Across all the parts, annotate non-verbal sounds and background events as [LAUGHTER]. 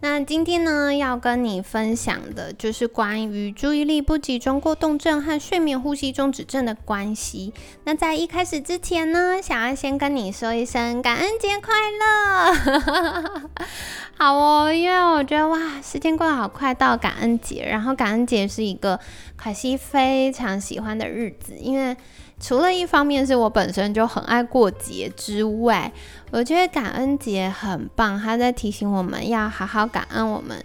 那今天呢，要跟你分享的就是关于注意力不集中过动症和睡眠呼吸中止症的关系。那在一开始之前呢，想要先跟你说一声感恩节快乐。[LAUGHS] 好哦，因为我觉得哇，时间过得好快，到感恩节，然后感恩节是一个凯西非常喜欢的日子，因为。除了一方面是我本身就很爱过节之外，我觉得感恩节很棒，它在提醒我们要好好感恩我们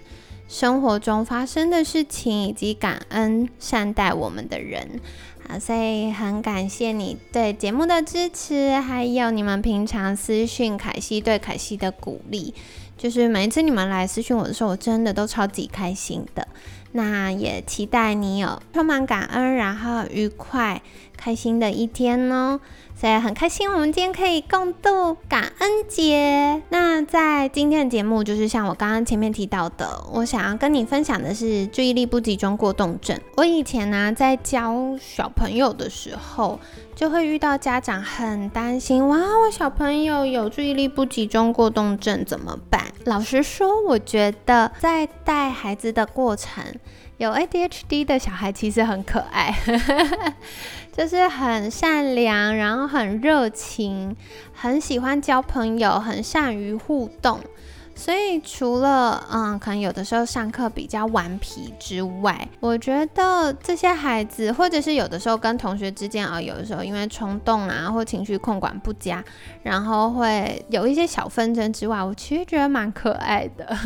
生活中发生的事情，以及感恩善待我们的人。啊，所以很感谢你对节目的支持，还有你们平常私讯凯西对凯西的鼓励，就是每一次你们来私讯我的时候，我真的都超级开心的。那也期待你有充满感恩，然后愉快、开心的一天哦。所以很开心，我们今天可以共度感恩节。那在今天的节目，就是像我刚刚前面提到的，我想要跟你分享的是注意力不集中过动症。我以前呢，在教小朋友的时候，就会遇到家长很担心，哇，我小朋友有注意力不集中过动症怎么办？老实说，我觉得在带孩子的过程，有 ADHD 的小孩其实很可爱。[LAUGHS] 就是很善良，然后很热情，很喜欢交朋友，很善于互动。所以除了嗯，可能有的时候上课比较顽皮之外，我觉得这些孩子，或者是有的时候跟同学之间啊，有的时候因为冲动啊，或情绪控管不佳，然后会有一些小纷争之外，我其实觉得蛮可爱的。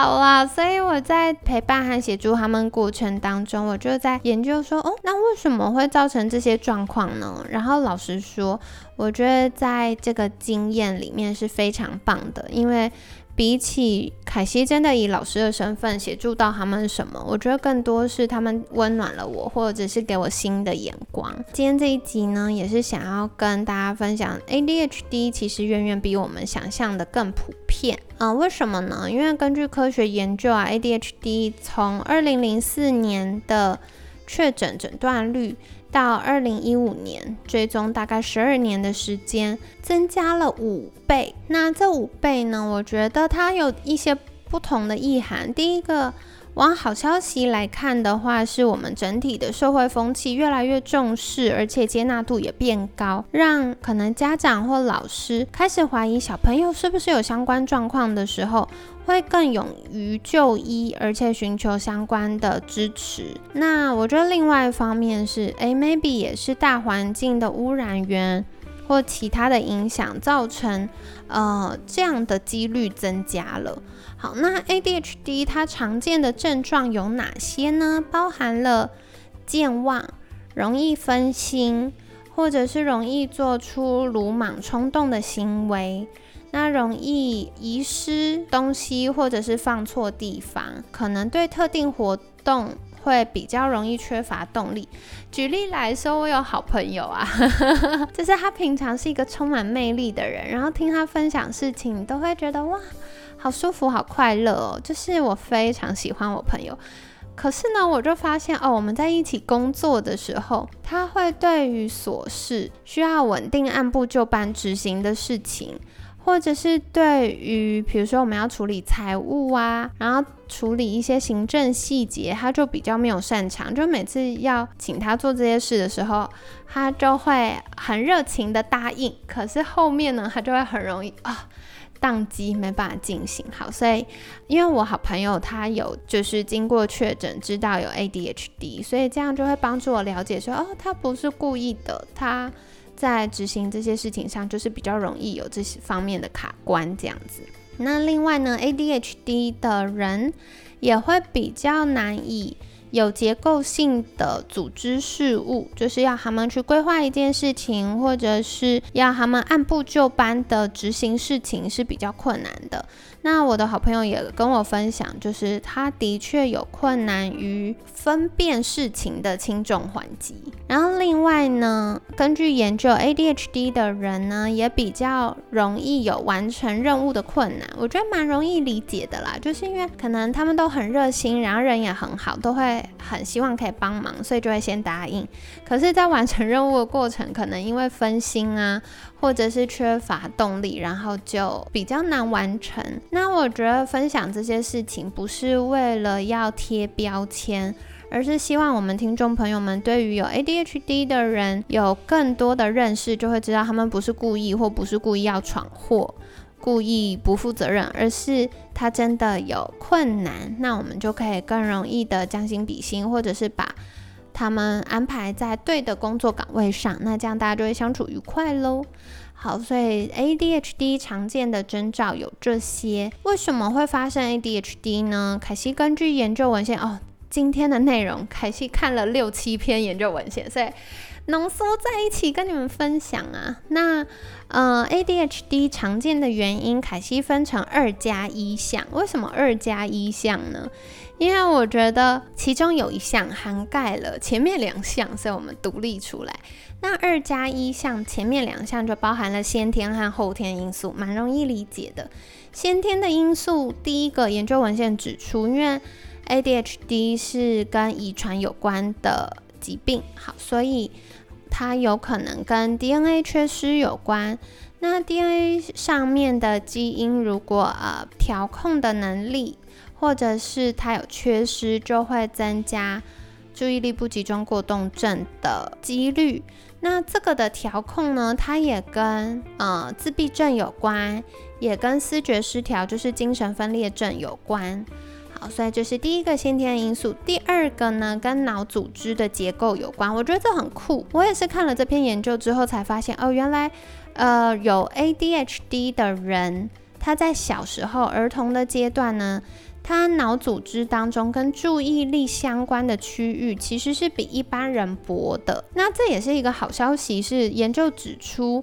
好啦，所以我在陪伴和协助他们过程当中，我就在研究说，哦，那为什么会造成这些状况呢？然后老实说，我觉得在这个经验里面是非常棒的，因为。比起凯西真的以老师的身份协助到他们什么，我觉得更多是他们温暖了我，或者是给我新的眼光。今天这一集呢，也是想要跟大家分享，ADHD 其实远远比我们想象的更普片。嗯，为什么呢？因为根据科学研究啊，ADHD 从二零零四年的确诊诊断率。到二零一五年，追踪大概十二年的时间，增加了五倍。那这五倍呢？我觉得它有一些不同的意涵。第一个，往好消息来看的话，是我们整体的社会风气越来越重视，而且接纳度也变高，让可能家长或老师开始怀疑小朋友是不是有相关状况的时候。会更勇于就医，而且寻求相关的支持。那我觉得另外一方面是，诶 m a y b e 也是大环境的污染源或其他的影响，造成呃这样的几率增加了。好，那 ADHD 它常见的症状有哪些呢？包含了健忘、容易分心，或者是容易做出鲁莽冲动的行为。那容易遗失东西，或者是放错地方，可能对特定活动会比较容易缺乏动力。举例来说，我有好朋友啊，[LAUGHS] 就是他平常是一个充满魅力的人，然后听他分享事情，你都会觉得哇，好舒服，好快乐哦。就是我非常喜欢我朋友，可是呢，我就发现哦，我们在一起工作的时候，他会对于琐事需要稳定按部就班执行的事情。或者是对于，比如说我们要处理财务啊，然后处理一些行政细节，他就比较没有擅长。就每次要请他做这些事的时候，他就会很热情的答应，可是后面呢，他就会很容易啊宕机，没办法进行好。所以，因为我好朋友他有就是经过确诊，知道有 ADHD，所以这样就会帮助我了解说，哦，他不是故意的，他。在执行这些事情上，就是比较容易有这些方面的卡关这样子。那另外呢，ADHD 的人也会比较难以有结构性的组织事务，就是要他们去规划一件事情，或者是要他们按部就班的执行事情是比较困难的。那我的好朋友也跟我分享，就是他的确有困难于分辨事情的轻重缓急。然后另外呢，根据研究，ADHD 的人呢也比较容易有完成任务的困难。我觉得蛮容易理解的啦，就是因为可能他们都很热心，然后人也很好，都会很希望可以帮忙，所以就会先答应。可是，在完成任务的过程，可能因为分心啊。或者是缺乏动力，然后就比较难完成。那我觉得分享这些事情不是为了要贴标签，而是希望我们听众朋友们对于有 ADHD 的人有更多的认识，就会知道他们不是故意或不是故意要闯祸、故意不负责任，而是他真的有困难。那我们就可以更容易的将心比心，或者是把。他们安排在对的工作岗位上，那这样大家就会相处愉快喽。好，所以 ADHD 常见的征兆有这些。为什么会发生 ADHD 呢？凯西根据研究文献哦，今天的内容凯西看了六七篇研究文献，所以浓缩在一起跟你们分享啊。那呃，ADHD 常见的原因，凯西分成二加一项。为什么二加一项呢？因为我觉得其中有一项涵盖了前面两项，所以我们独立出来。那二加一项前面两项就包含了先天和后天因素，蛮容易理解的。先天的因素，第一个研究文献指出，因为 ADHD 是跟遗传有关的疾病，好，所以它有可能跟 DNA 缺失有关。那 DNA 上面的基因如果呃调控的能力。或者是它有缺失，就会增加注意力不集中过动症的几率。那这个的调控呢，它也跟呃自闭症有关，也跟思觉失调，就是精神分裂症有关。好，所以这是第一个先天因素。第二个呢，跟脑组织的结构有关。我觉得这很酷。我也是看了这篇研究之后才发现，哦，原来呃有 ADHD 的人，他在小时候儿童的阶段呢。他脑组织当中跟注意力相关的区域其实是比一般人薄的。那这也是一个好消息，是研究指出，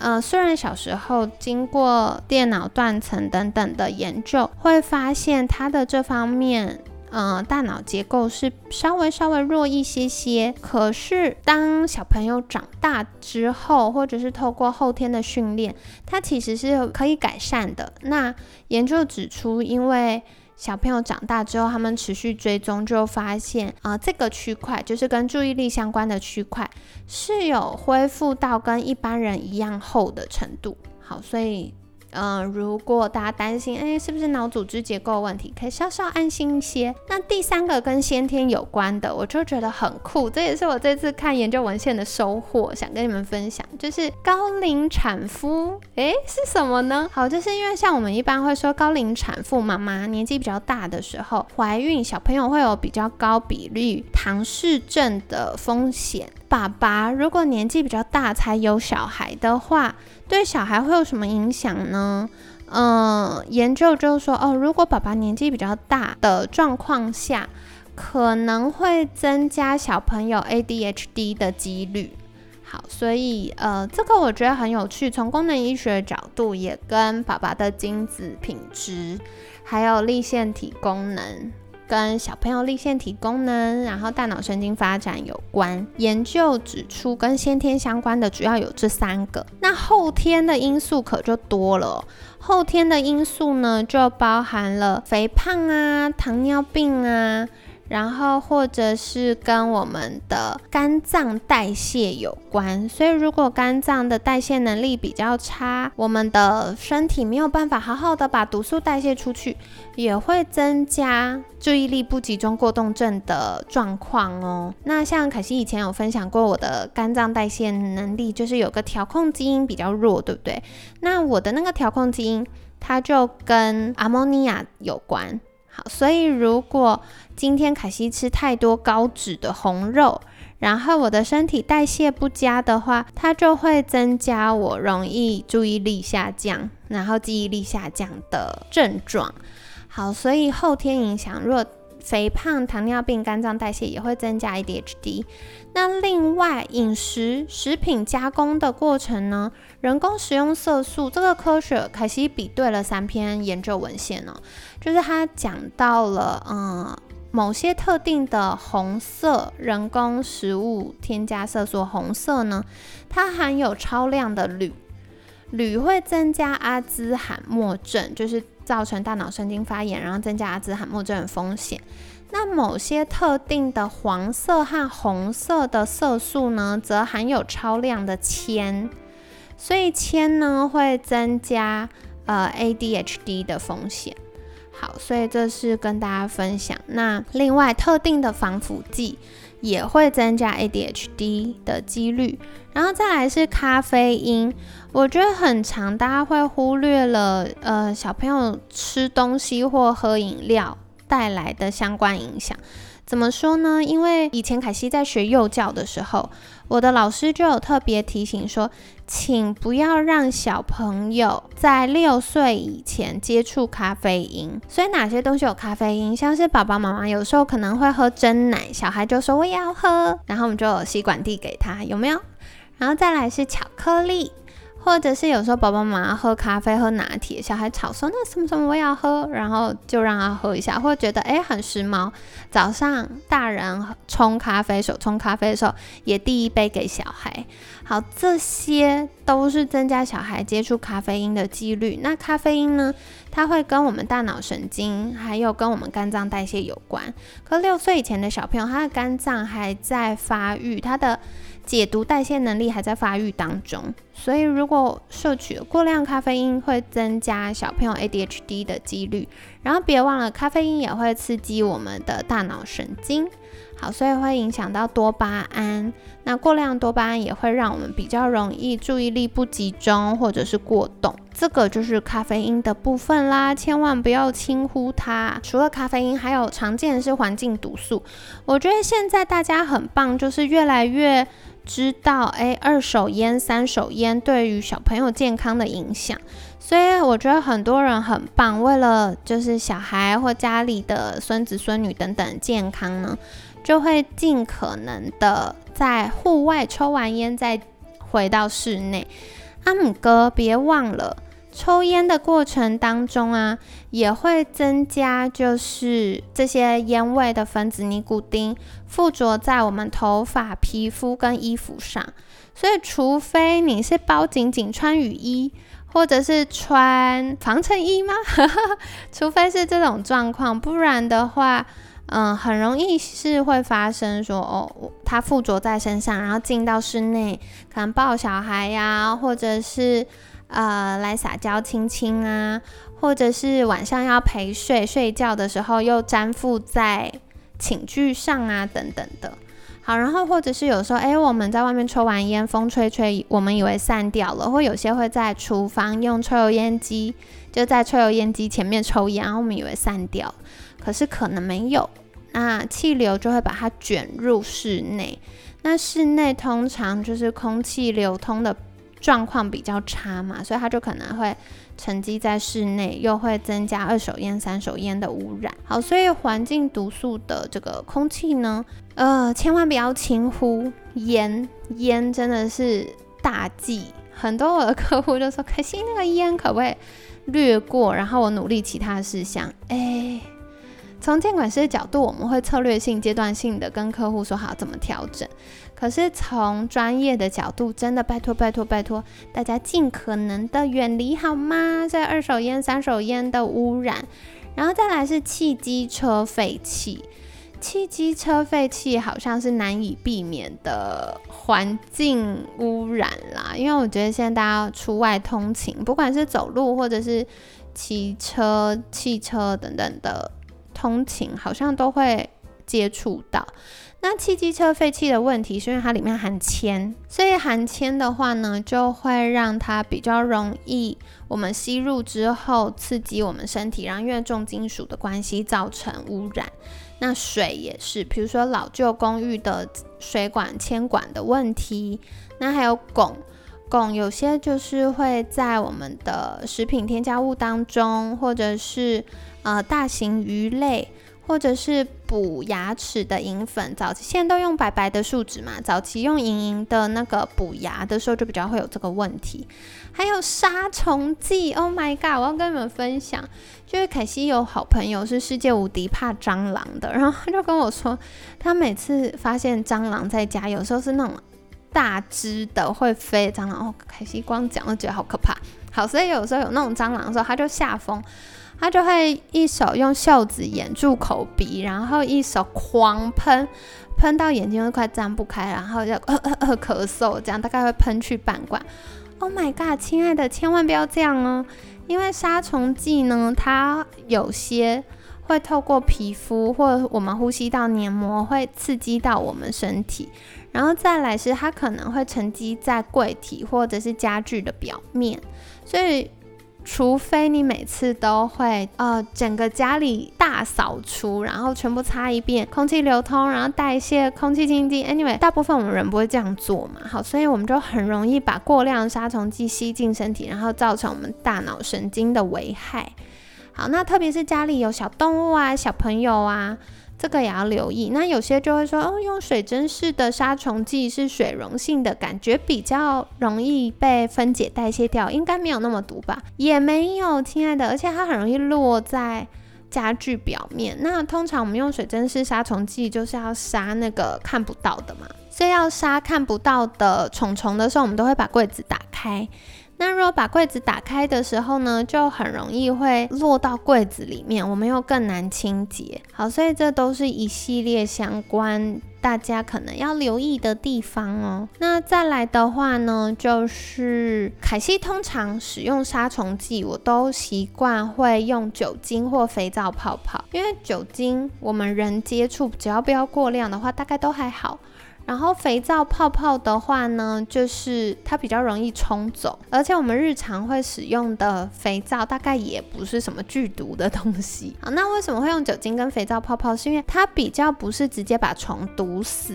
呃，虽然小时候经过电脑断层等等的研究，会发现他的这方面，呃，大脑结构是稍微稍微弱一些些。可是当小朋友长大之后，或者是透过后天的训练，它其实是可以改善的。那研究指出，因为小朋友长大之后，他们持续追踪，就发现啊，这个区块就是跟注意力相关的区块，是有恢复到跟一般人一样厚的程度。好，所以。嗯，如果大家担心，哎，是不是脑组织结构问题，可以稍稍安心一些。那第三个跟先天有关的，我就觉得很酷，这也是我这次看研究文献的收获，想跟你们分享，就是高龄产妇，哎，是什么呢？好，就是因为像我们一般会说，高龄产妇妈妈年纪比较大的时候怀孕，小朋友会有比较高比率唐氏症的风险。爸爸如果年纪比较大才有小孩的话，对小孩会有什么影响呢？嗯，研究就是说，哦，如果爸爸年纪比较大的状况下，可能会增加小朋友 ADHD 的几率。好，所以呃，这个我觉得很有趣，从功能医学角度，也跟爸爸的精子品质，还有立腺体功能。跟小朋友立腺体功能，然后大脑神经发展有关。研究指出，跟先天相关的主要有这三个。那后天的因素可就多了。后天的因素呢，就包含了肥胖啊、糖尿病啊。然后或者是跟我们的肝脏代谢有关，所以如果肝脏的代谢能力比较差，我们的身体没有办法好好的把毒素代谢出去，也会增加注意力不集中过动症的状况哦。那像可西以前有分享过，我的肝脏代谢能力就是有个调控基因比较弱，对不对？那我的那个调控基因，它就跟阿莫尼亚有关。好，所以如果今天凯西吃太多高脂的红肉，然后我的身体代谢不佳的话，它就会增加我容易注意力下降，然后记忆力下降的症状。好，所以后天影响，如果肥胖、糖尿病、肝脏代谢也会增加 ADHD。那另外，饮食食品加工的过程呢，人工食用色素这个科学，凯西比对了三篇研究文献哦，就是他讲到了，嗯，某些特定的红色人工食物添加色素，红色呢，它含有超量的铝，铝会增加阿兹海默症，就是造成大脑神经发炎，然后增加阿兹海默症的风险。那某些特定的黄色和红色的色素呢，则含有超量的铅，所以铅呢会增加呃 ADHD 的风险。好，所以这是跟大家分享。那另外特定的防腐剂也会增加 ADHD 的几率。然后再来是咖啡因，我觉得很长，大家会忽略了呃小朋友吃东西或喝饮料。带来的相关影响怎么说呢？因为以前凯西在学幼教的时候，我的老师就有特别提醒说，请不要让小朋友在六岁以前接触咖啡因。所以哪些东西有咖啡因？像是爸爸妈妈有时候可能会喝真奶，小孩就说我也要喝，然后我们就有吸管递给他，有没有？然后再来是巧克力。或者是有时候爸爸妈妈喝咖啡喝拿铁，小孩吵说那什么什么我也要喝，然后就让他喝一下，或者觉得哎很时髦，早上大人冲咖啡手冲咖啡的时候也递一杯给小孩。好，这些都是增加小孩接触咖啡因的几率。那咖啡因呢，它会跟我们大脑神经还有跟我们肝脏代谢有关。可六岁以前的小朋友，他的肝脏还在发育，他的。解毒代谢能力还在发育当中，所以如果摄取过量咖啡因，会增加小朋友 ADHD 的几率。然后别忘了，咖啡因也会刺激我们的大脑神经，好，所以会影响到多巴胺。那过量多巴胺也会让我们比较容易注意力不集中或者是过动。这个就是咖啡因的部分啦，千万不要轻忽它。除了咖啡因，还有常见的是环境毒素。我觉得现在大家很棒，就是越来越。知道诶，二手烟、三手烟对于小朋友健康的影响，所以我觉得很多人很棒，为了就是小孩或家里的孙子孙女等等健康呢，就会尽可能的在户外抽完烟再回到室内。阿姆哥，别忘了。抽烟的过程当中啊，也会增加，就是这些烟味的分子尼古丁附着在我们头发、皮肤跟衣服上。所以，除非你是包紧紧穿雨衣，或者是穿防尘衣吗？[LAUGHS] 除非是这种状况，不然的话，嗯，很容易是会发生说，哦，它附着在身上，然后进到室内，可能抱小孩呀，或者是。呃，来撒娇亲亲啊，或者是晚上要陪睡，睡觉的时候又粘附在寝具上啊，等等的。好，然后或者是有时候，哎，我们在外面抽完烟，风吹吹，我们以为散掉了，或有些会在厨房用抽油烟机，就在抽油烟机前面抽烟，然后我们以为散掉，可是可能没有，那气流就会把它卷入室内。那室内通常就是空气流通的。状况比较差嘛，所以它就可能会沉积在室内，又会增加二手烟、三手烟的污染。好，所以环境毒素的这个空气呢，呃，千万不要轻忽烟，烟真的是大忌。很多我的客户就说：“可惜那个烟可不可以略过？”然后我努力其他事项，哎。从监管师的角度，我们会策略性、阶段性的跟客户说好怎么调整。可是从专业的角度，真的拜托拜托拜托大家尽可能的远离好吗？这二手烟、三手烟的污染，然后再来是汽机车废气。汽机车废气好像是难以避免的环境污染啦，因为我觉得现在大家出外通勤，不管是走路或者是骑车、汽车等等的。通勤好像都会接触到，那汽机车废气的问题是因为它里面含铅，所以含铅的话呢，就会让它比较容易我们吸入之后刺激我们身体，然后因为重金属的关系造成污染。那水也是，比如说老旧公寓的水管铅管的问题，那还有汞，汞有些就是会在我们的食品添加物当中，或者是。呃，大型鱼类或者是补牙齿的银粉，早期现在都用白白的树脂嘛，早期用银银的那个补牙的时候就比较会有这个问题。还有杀虫剂，Oh my god！我要跟你们分享，就是凯西有好朋友是世界无敌怕蟑螂的，然后他就跟我说，他每次发现蟑螂在家，有时候是那种大只的会飞蟑螂，哦，凯西光讲都觉得好可怕。好，所以有时候有那种蟑螂的时候，他就吓疯。他就会一手用袖子掩住口鼻，然后一手狂喷，喷到眼睛都快张不开，然后就咳嗽，这样大概会喷去半罐。Oh my god，亲爱的，千万不要这样哦，因为杀虫剂呢，它有些会透过皮肤或我们呼吸道黏膜会刺激到我们身体，然后再来是它可能会沉积在柜体或者是家具的表面，所以。除非你每次都会呃整个家里大扫除，然后全部擦一遍，空气流通，然后代谢，空气清净。Anyway，大部分我们人不会这样做嘛，好，所以我们就很容易把过量杀虫剂吸进身体，然后造成我们大脑神经的危害。好，那特别是家里有小动物啊、小朋友啊。这个也要留意。那有些就会说，哦，用水蒸式的杀虫剂是水溶性的，感觉比较容易被分解代谢掉，应该没有那么毒吧？也没有，亲爱的，而且它很容易落在家具表面。那通常我们用水蒸式杀虫剂就是要杀那个看不到的嘛，所以要杀看不到的虫虫的时候，我们都会把柜子打开。那如果把柜子打开的时候呢，就很容易会落到柜子里面，我们又更难清洁。好，所以这都是一系列相关，大家可能要留意的地方哦。那再来的话呢，就是凯西通常使用杀虫剂，我都习惯会用酒精或肥皂泡泡，因为酒精我们人接触只要不要过量的话，大概都还好。然后肥皂泡泡的话呢，就是它比较容易冲走，而且我们日常会使用的肥皂大概也不是什么剧毒的东西。[LAUGHS] 好，那为什么会用酒精跟肥皂泡泡？是因为它比较不是直接把虫毒死，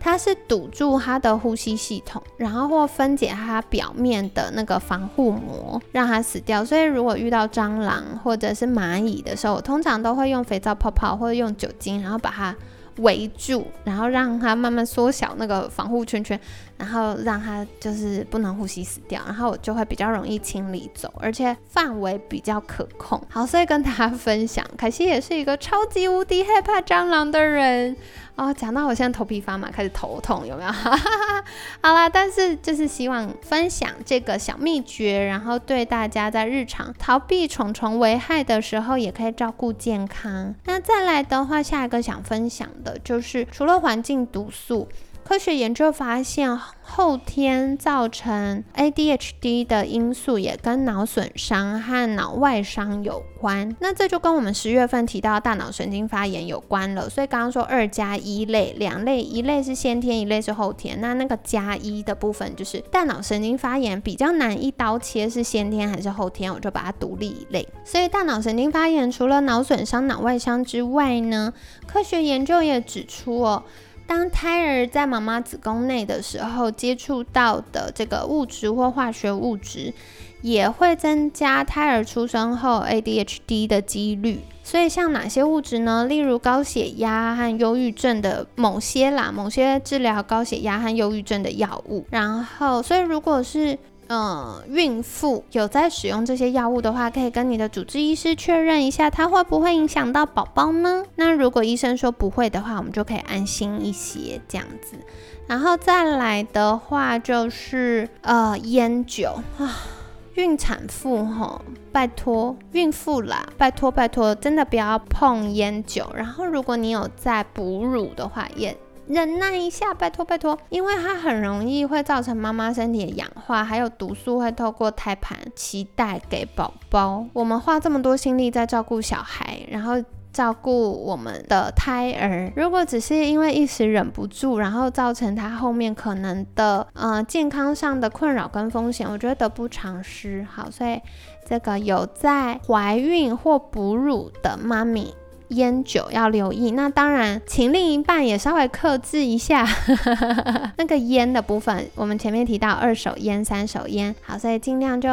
它是堵住它的呼吸系统，然后或分解它表面的那个防护膜，让它死掉。所以如果遇到蟑螂或者是蚂蚁的时候，我通常都会用肥皂泡泡或者用酒精，然后把它。围住，然后让它慢慢缩小那个防护圈圈，然后让它就是不能呼吸死掉，然后我就会比较容易清理走，而且范围比较可控。好，所以跟大家分享，凯西也是一个超级无敌害怕蟑螂的人。哦，讲到我现在头皮发麻，开始头痛，有没有？[LAUGHS] 好啦，但是就是希望分享这个小秘诀，然后对大家在日常逃避虫虫危害的时候，也可以照顾健康。那再来的话，下一个想分享的就是，除了环境毒素。科学研究发现，后天造成 ADHD 的因素也跟脑损伤和脑外伤有关。那这就跟我们十月份提到大脑神经发炎有关了。所以刚刚说二加一类，两类，一类是先天，一类是后天。那那个加一的部分就是大脑神经发炎比较难一刀切，是先天还是后天，我就把它独立一类。所以大脑神经发炎除了脑损伤、脑外伤之外呢，科学研究也指出哦。当胎儿在妈妈子宫内的时候，接触到的这个物质或化学物质，也会增加胎儿出生后 ADHD 的几率。所以，像哪些物质呢？例如高血压和忧郁症的某些啦，某些治疗高血压和忧郁症的药物。然后，所以如果是嗯，孕妇有在使用这些药物的话，可以跟你的主治医师确认一下，它会不会影响到宝宝呢？那如果医生说不会的话，我们就可以安心一些这样子。然后再来的话就是呃烟酒啊，孕产妇哈，拜托孕妇啦，拜托拜托，真的不要碰烟酒。然后如果你有在哺乳的话，也。忍耐一下，拜托拜托，因为它很容易会造成妈妈身体的氧化，还有毒素会透过胎盘脐带给宝宝。我们花这么多心力在照顾小孩，然后照顾我们的胎儿，如果只是因为一时忍不住，然后造成他后面可能的呃健康上的困扰跟风险，我觉得得不偿失。好，所以这个有在怀孕或哺乳的妈咪。烟酒要留意。那当然，请另一半也稍微克制一下 [LAUGHS] 那个烟的部分。我们前面提到二手烟、三手烟，好，所以尽量就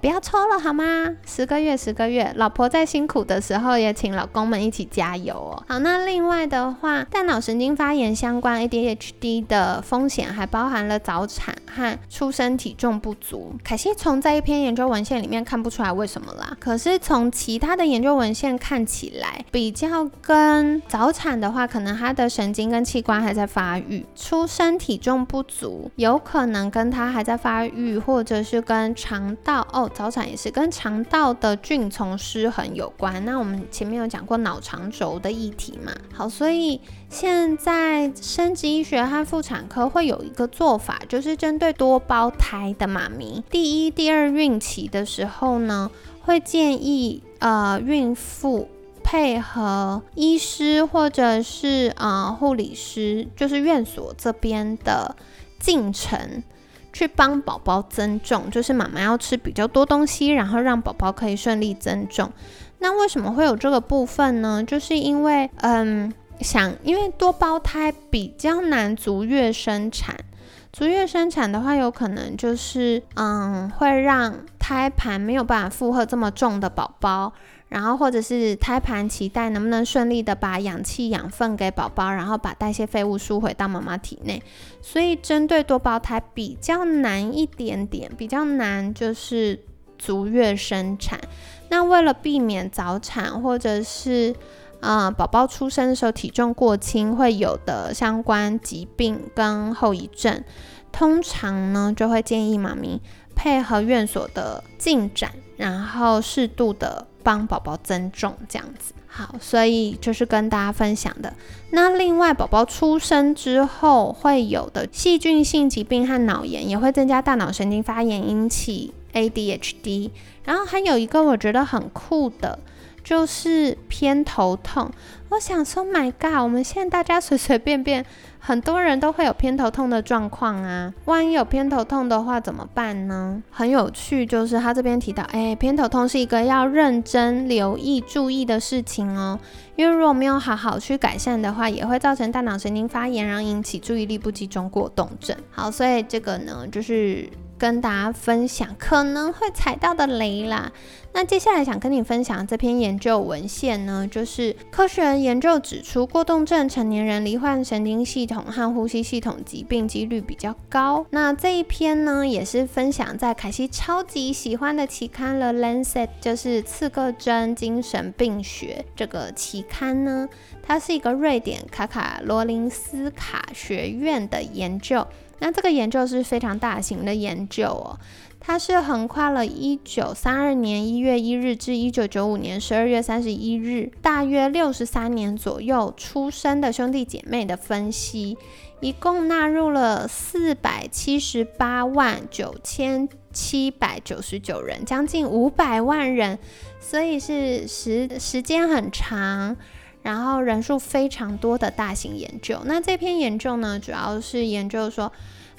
不要抽了，好吗？十个月，十个月，老婆在辛苦的时候，也请老公们一起加油哦。好，那另外的话，大脑神经发炎相关 ADHD 的风险还包含了早产和出生体重不足。可惜从这一篇研究文献里面看不出来为什么啦。可是从其他的研究文献看起来，比较跟早产的话，可能他的神经跟器官还在发育；出生体重不足，有可能跟他还在发育，或者是跟肠道哦，早产也是跟肠道的菌丛失衡有关。那我们前面有讲过脑肠轴的议题嘛？好，所以现在生殖医学和妇产科会有一个做法，就是针对多胞胎的妈咪，第一、第二孕期的时候呢，会建议呃孕妇配合医师或者是啊护理师，就是院所这边的进程，去帮宝宝增重，就是妈妈要吃比较多东西，然后让宝宝可以顺利增重。那为什么会有这个部分呢？就是因为，嗯，想因为多胞胎比较难足月生产，足月生产的话，有可能就是，嗯，会让胎盘没有办法负荷这么重的宝宝，然后或者是胎盘脐带能不能顺利的把氧气养分给宝宝，然后把代谢废物输回到妈妈体内，所以针对多胞胎比较难一点点，比较难就是足月生产。那为了避免早产，或者是啊宝宝出生的时候体重过轻会有的相关疾病跟后遗症，通常呢就会建议妈咪配合院所的进展，然后适度的帮宝宝增重这样子。好，所以就是跟大家分享的。那另外，宝宝出生之后会有的细菌性疾病和脑炎，也会增加大脑神经发炎，引起 ADHD。然后还有一个我觉得很酷的，就是偏头痛。我想说，My God，我们现在大家随随便便，很多人都会有偏头痛的状况啊。万一有偏头痛的话怎么办呢？很有趣，就是他这边提到，哎，偏头痛是一个要认真留意、注意的事情哦。因为如果没有好好去改善的话，也会造成大脑神经发炎，然后引起注意力不集中过动症。好，所以这个呢，就是。跟大家分享可能会踩到的雷啦。那接下来想跟你分享这篇研究文献呢，就是科学研究指出，过动症成年人罹患神经系统和呼吸系统疾病几率比较高。那这一篇呢，也是分享在凯西超级喜欢的期刊了，《Lancet》就是刺个针精神病学这个期刊呢，它是一个瑞典卡卡罗林斯卡学院的研究。那这个研究是非常大型的研究哦，它是横跨了一九三二年一月一日至一九九五年十二月三十一日，大约六十三年左右出生的兄弟姐妹的分析，一共纳入了四百七十八万九千七百九十九人，将近五百万人，所以是时时间很长。然后人数非常多的大型研究，那这篇研究呢，主要是研究说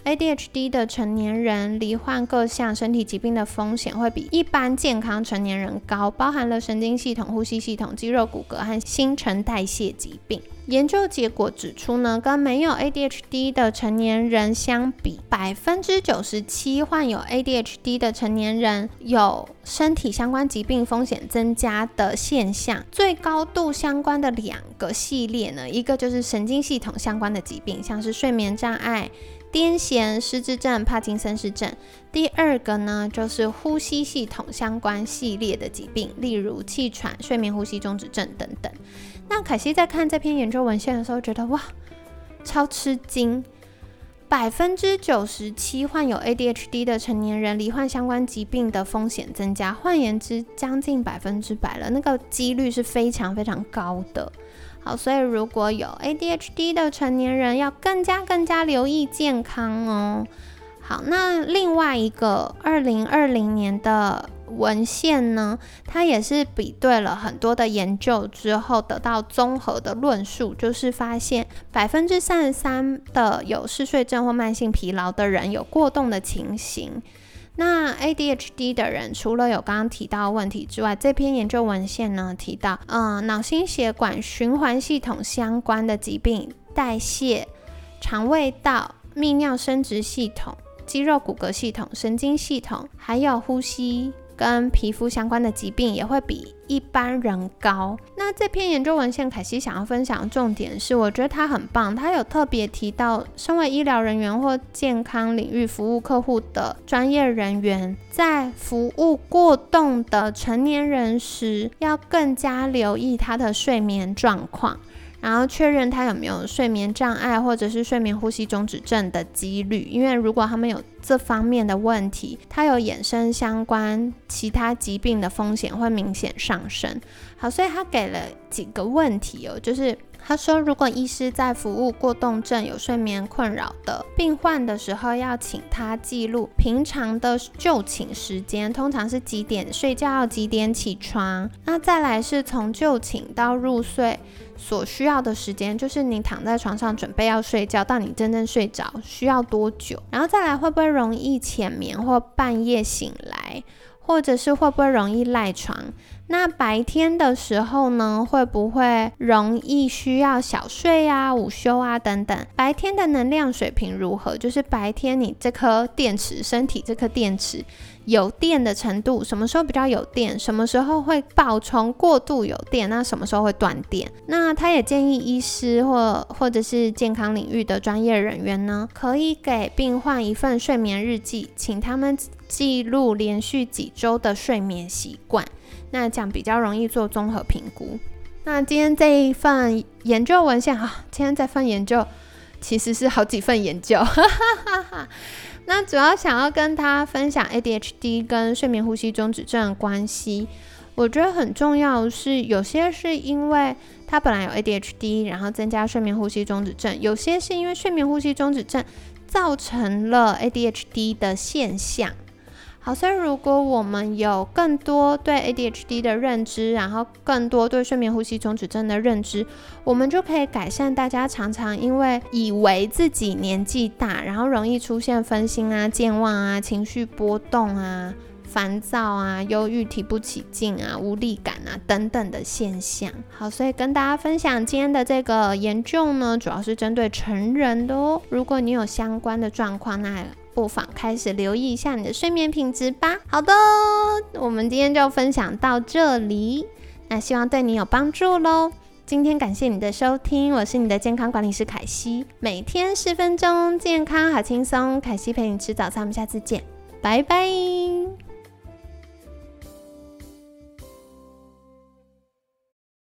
，ADHD 的成年人罹患各项身体疾病的风险会比一般健康成年人高，包含了神经系统、呼吸系统、肌肉骨骼和新陈代谢疾病。研究结果指出呢，跟没有 ADHD 的成年人相比，百分之九十七患有 ADHD 的成年人有身体相关疾病风险增加的现象。最高度相关的两个系列呢，一个就是神经系统相关的疾病，像是睡眠障碍。癫痫、失智症、帕金森氏症。第二个呢，就是呼吸系统相关系列的疾病，例如气喘、睡眠呼吸中止症等等。那凯西在看这篇研究文献的时候，觉得哇，超吃惊！百分之九十七患有 ADHD 的成年人罹患相关疾病的风险增加，换言之，将近百分之百了，那个几率是非常非常高的。好，所以如果有 ADHD 的成年人，要更加更加留意健康哦。好，那另外一个二零二零年的文献呢，它也是比对了很多的研究之后，得到综合的论述，就是发现百分之三十三的有嗜睡症或慢性疲劳的人有过动的情形。那 ADHD 的人除了有刚刚提到问题之外，这篇研究文献呢提到，嗯，脑心血管循环系统相关的疾病、代谢、肠胃道、泌尿生殖系统、肌肉骨骼系统、神经系统，还有呼吸。跟皮肤相关的疾病也会比一般人高。那这篇研究文献，凯西想要分享的重点是，我觉得它很棒，它有特别提到，身为医疗人员或健康领域服务客户的专业人员，在服务过动的成年人时，要更加留意他的睡眠状况。然后确认他有没有睡眠障碍或者是睡眠呼吸中止症的几率，因为如果他们有这方面的问题，他有衍生相关其他疾病的风险会明显上升。好，所以他给了几个问题哦，就是他说，如果医师在服务过动症有睡眠困扰的病患的时候，要请他记录平常的就寝时间，通常是几点睡觉，几点起床。那再来是从就寝到入睡。所需要的时间，就是你躺在床上准备要睡觉，到你真正睡着需要多久？然后再来，会不会容易浅眠或半夜醒来，或者是会不会容易赖床？那白天的时候呢，会不会容易需要小睡啊、午休啊等等？白天的能量水平如何？就是白天你这颗电池，身体这颗电池。有电的程度，什么时候比较有电？什么时候会爆充过度有电？那什么时候会断电？那他也建议医师或或者是健康领域的专业人员呢，可以给病患一份睡眠日记，请他们记录连续几周的睡眠习惯，那这样比较容易做综合评估。那今天这一份研究文献哈，今天这份研究其实是好几份研究，[LAUGHS] 哈哈哈哈。那主要想要跟他分享 ADHD 跟睡眠呼吸中止症的关系，我觉得很重要是，有些是因为他本来有 ADHD，然后增加睡眠呼吸中止症，有些是因为睡眠呼吸中止症造成了 ADHD 的现象。好，所以如果我们有更多对 ADHD 的认知，然后更多对睡眠呼吸中止症的认知，我们就可以改善大家常常因为以为自己年纪大，然后容易出现分心啊、健忘啊、情绪波动啊、烦躁啊、忧郁、提不起劲啊、无力感啊等等的现象。好，所以跟大家分享今天的这个研究呢，主要是针对成人的哦。如果你有相关的状况，那不妨开始留意一下你的睡眠品质吧。好的，我们今天就分享到这里，那希望对你有帮助喽。今天感谢你的收听，我是你的健康管理师凯西，每天十分钟，健康好轻松。凯西陪你吃早餐，我们下次见，拜拜。